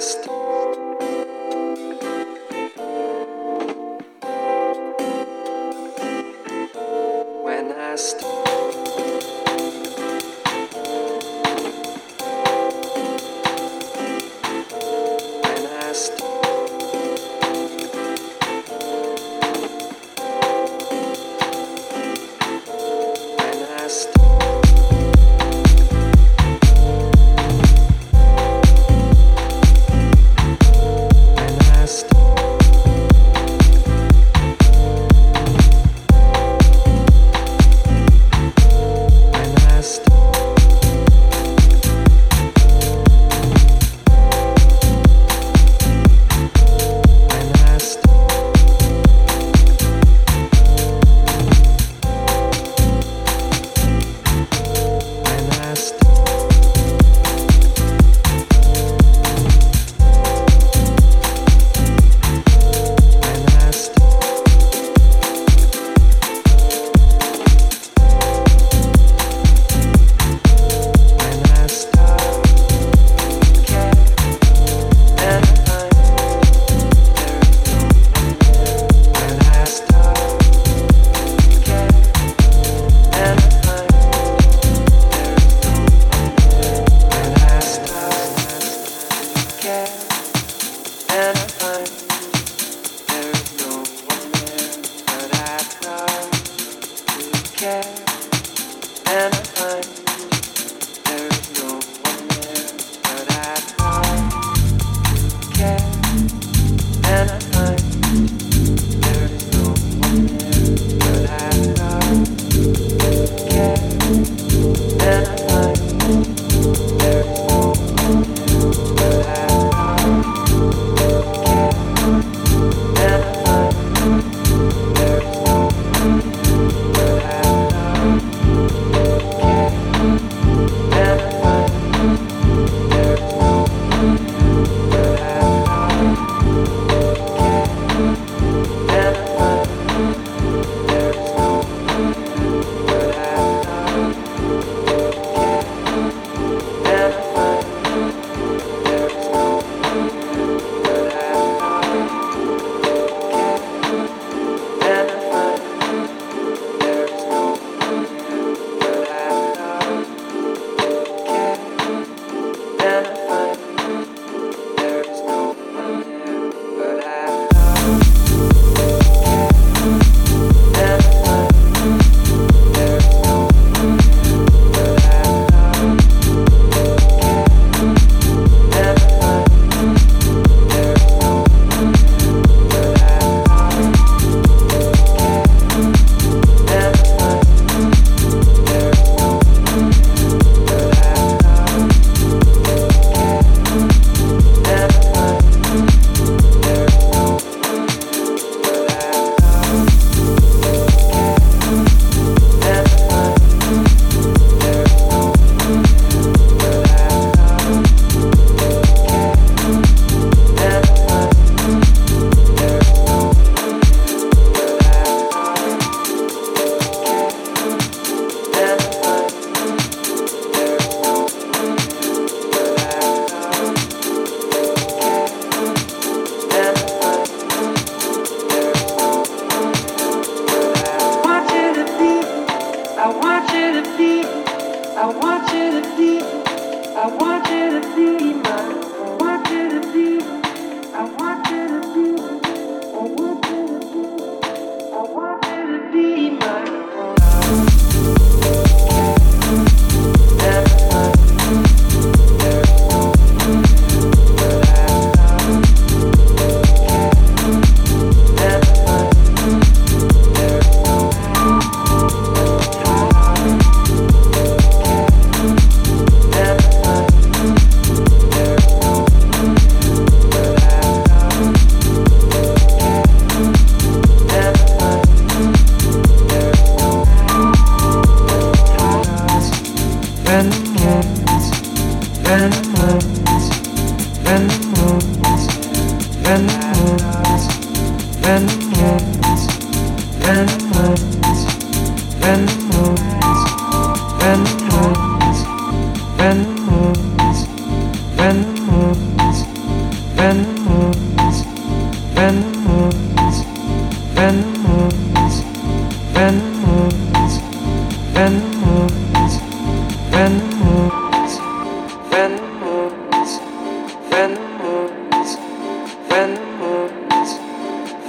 when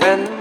New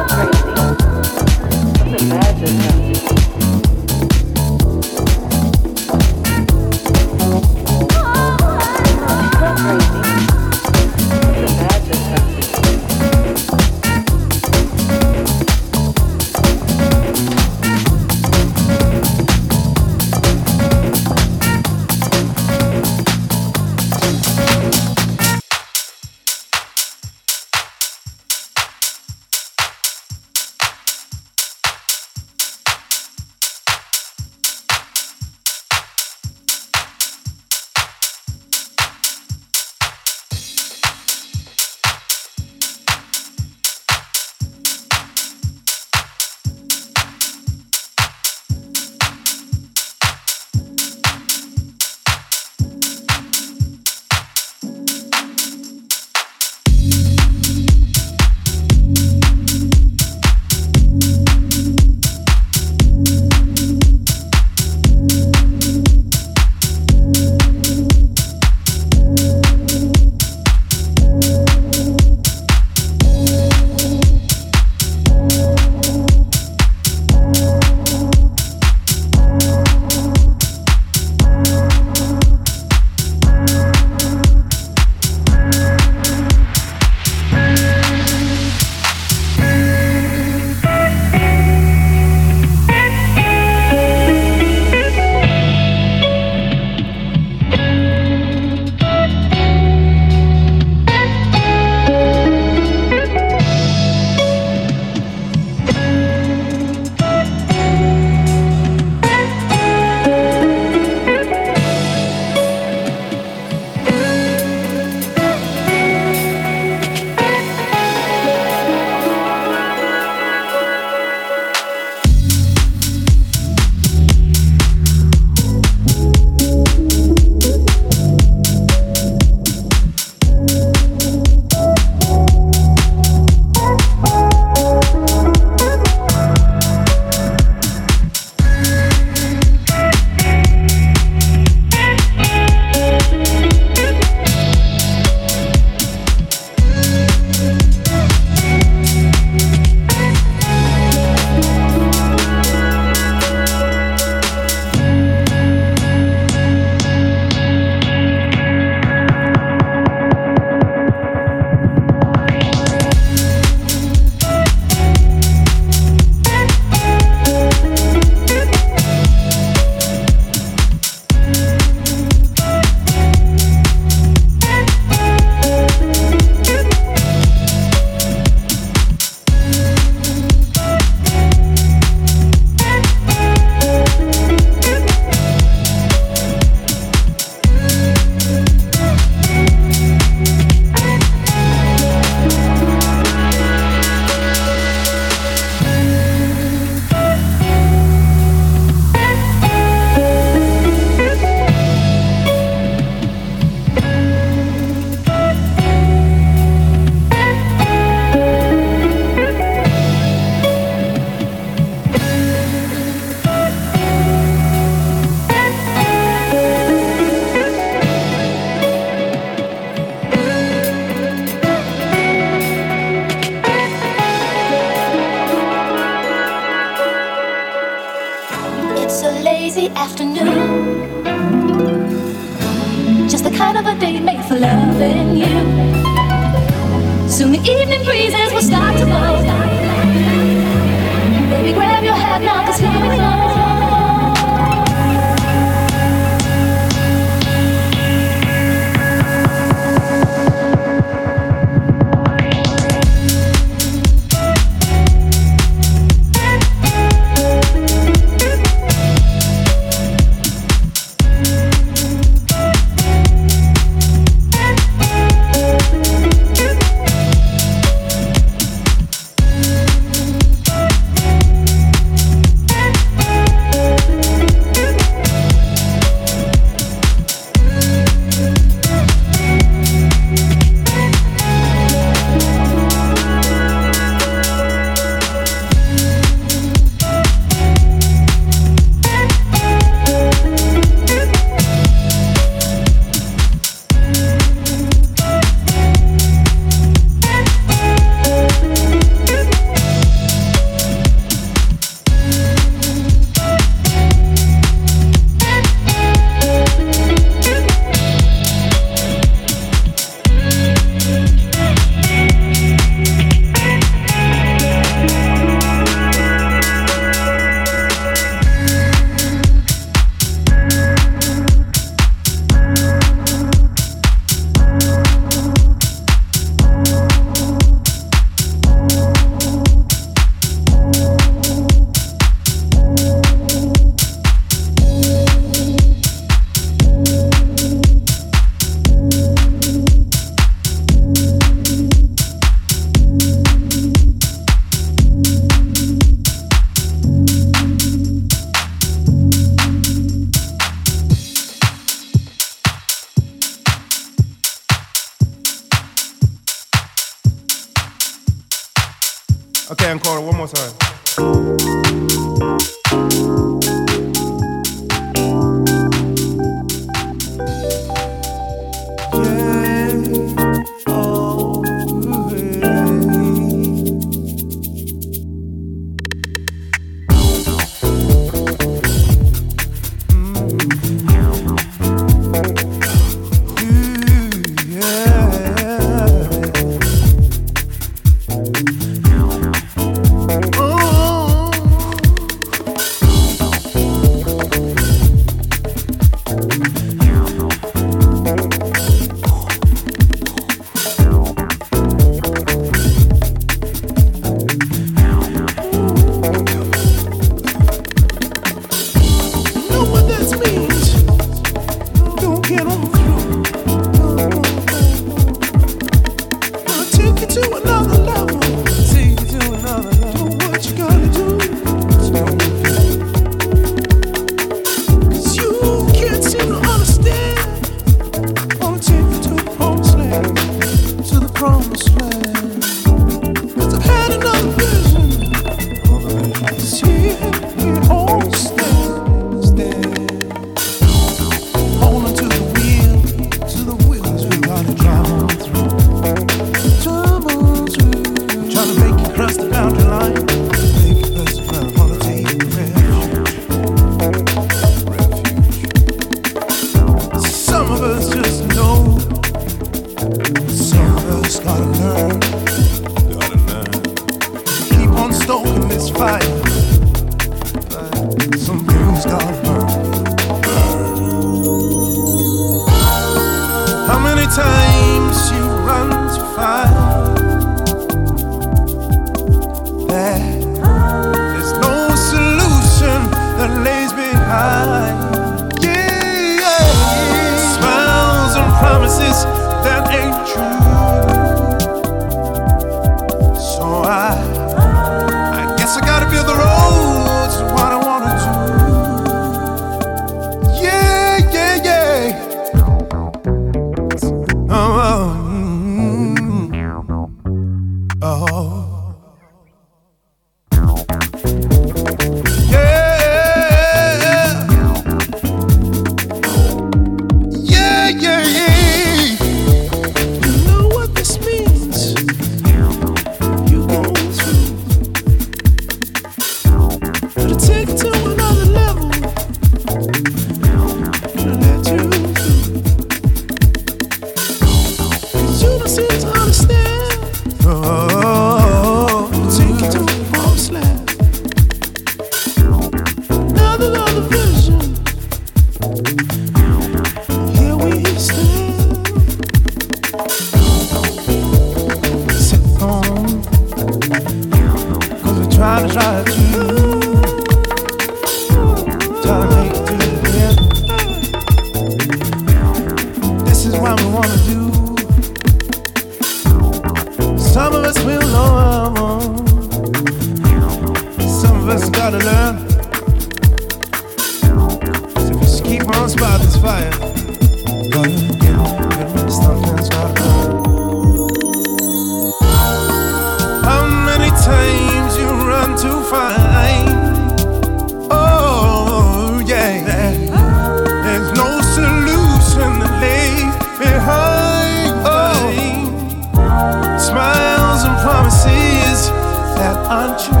Oh,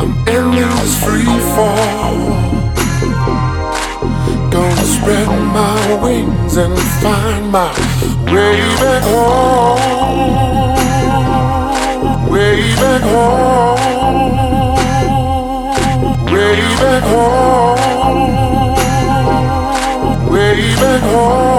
I'm in this free fall. Gonna spread my wings and find my way back home. Way back home. Way back home. Way back home.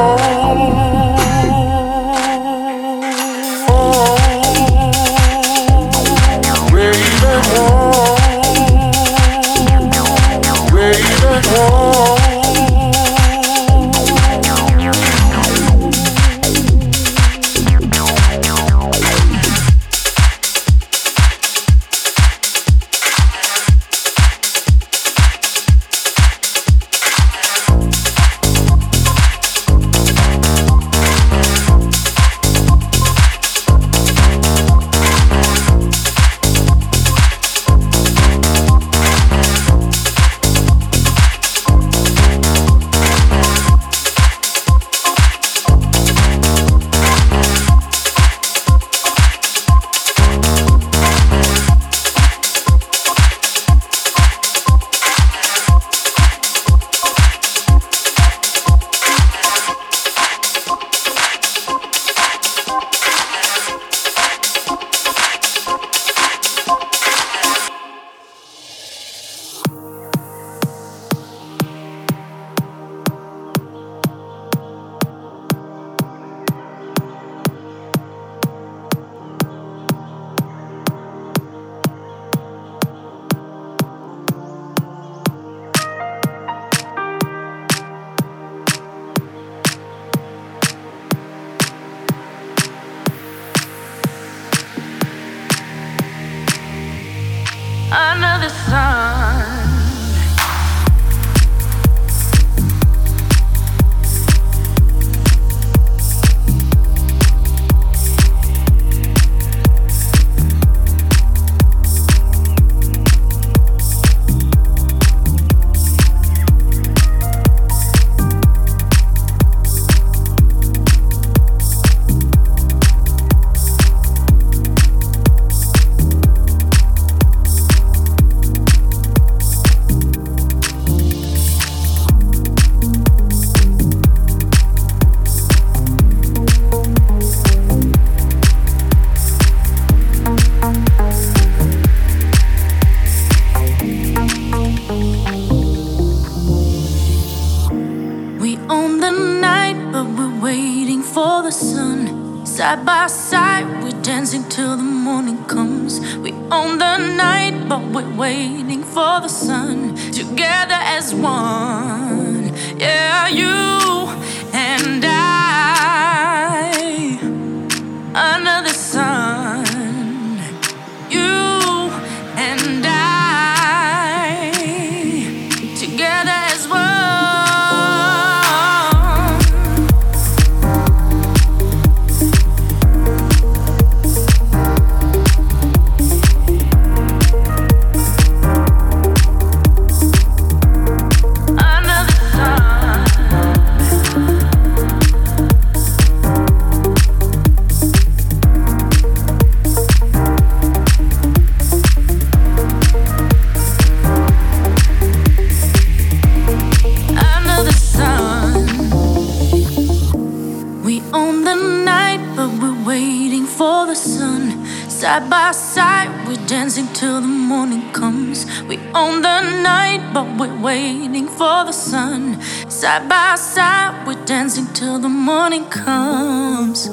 Morning comes.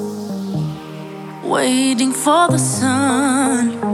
Waiting for the sun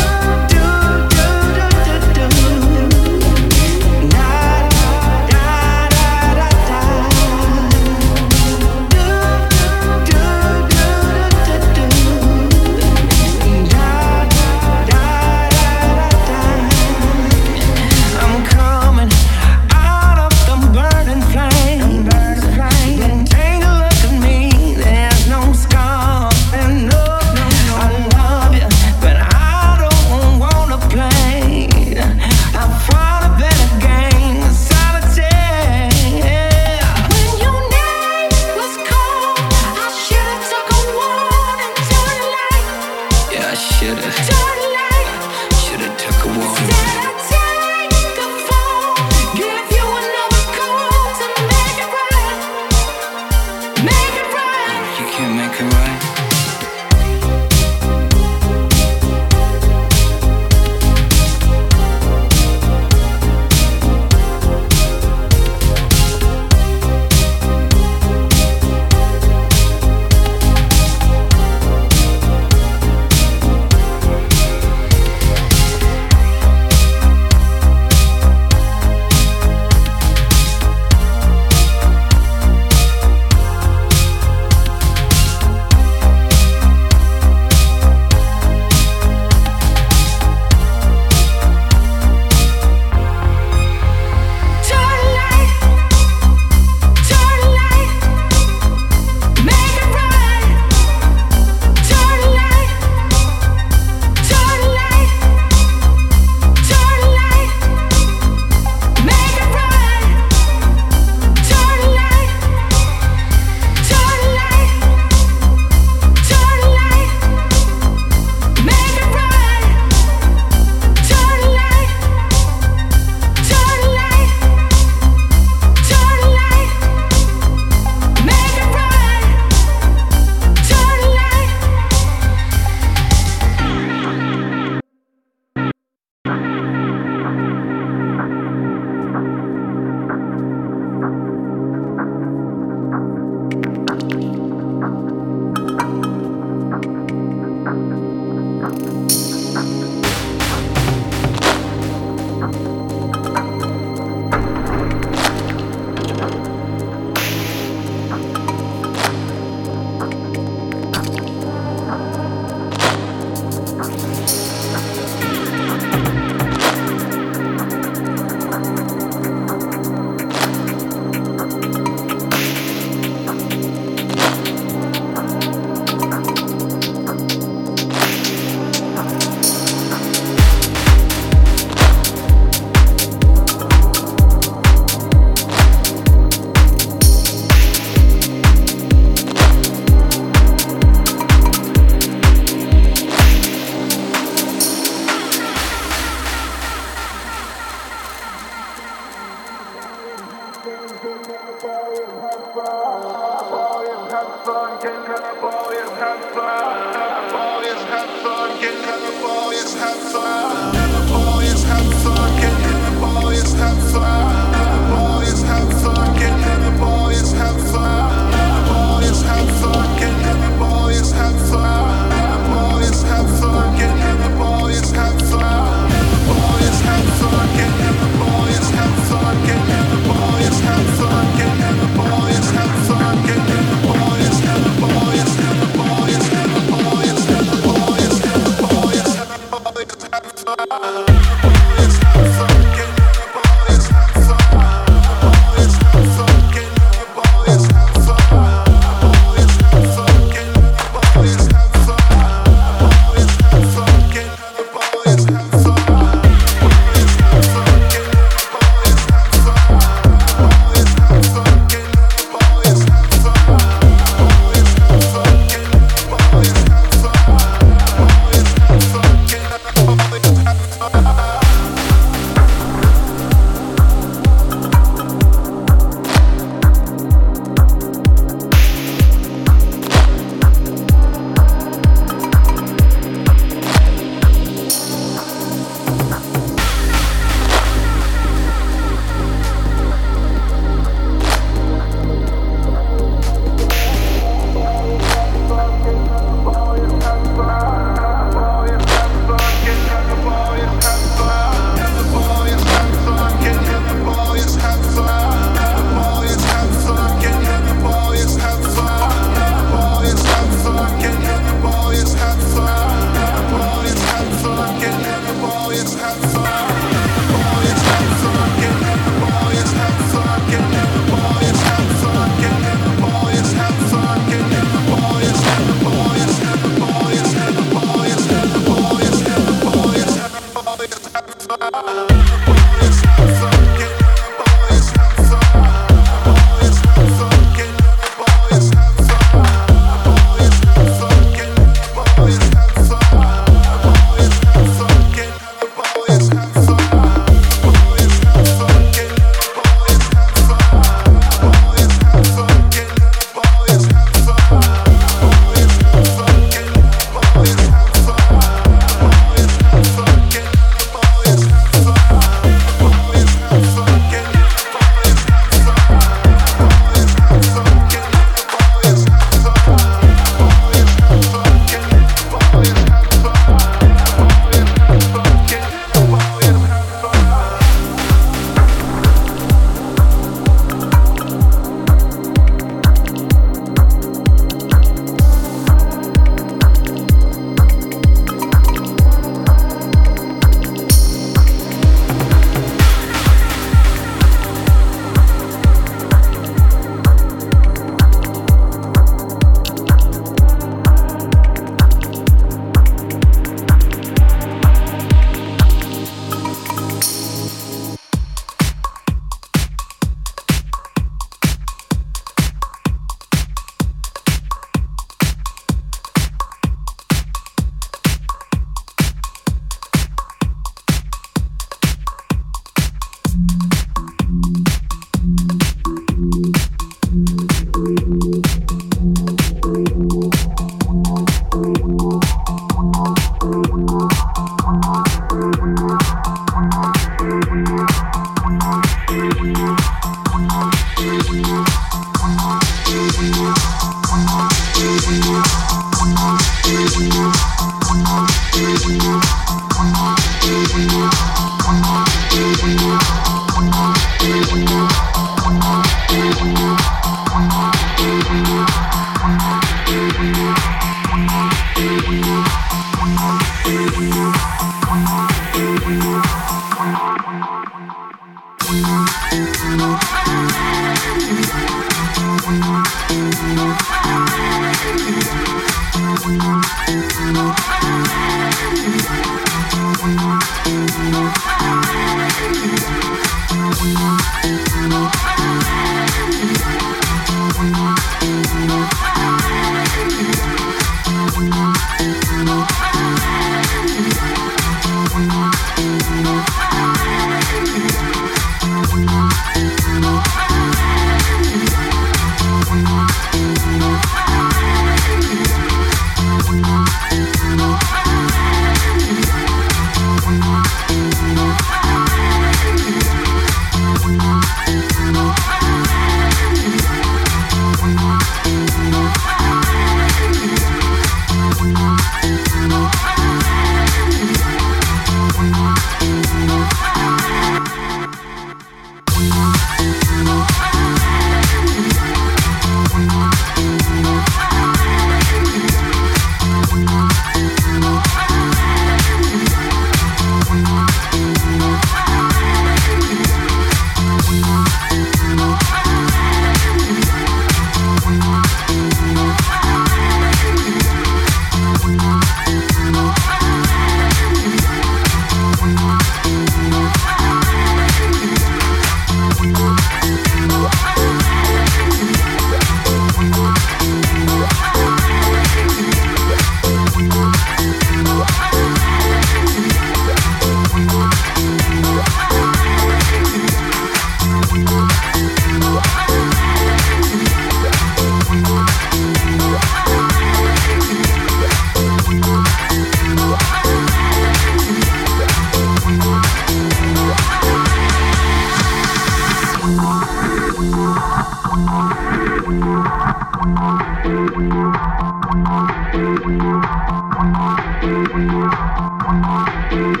Thank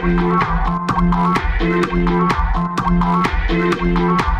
you.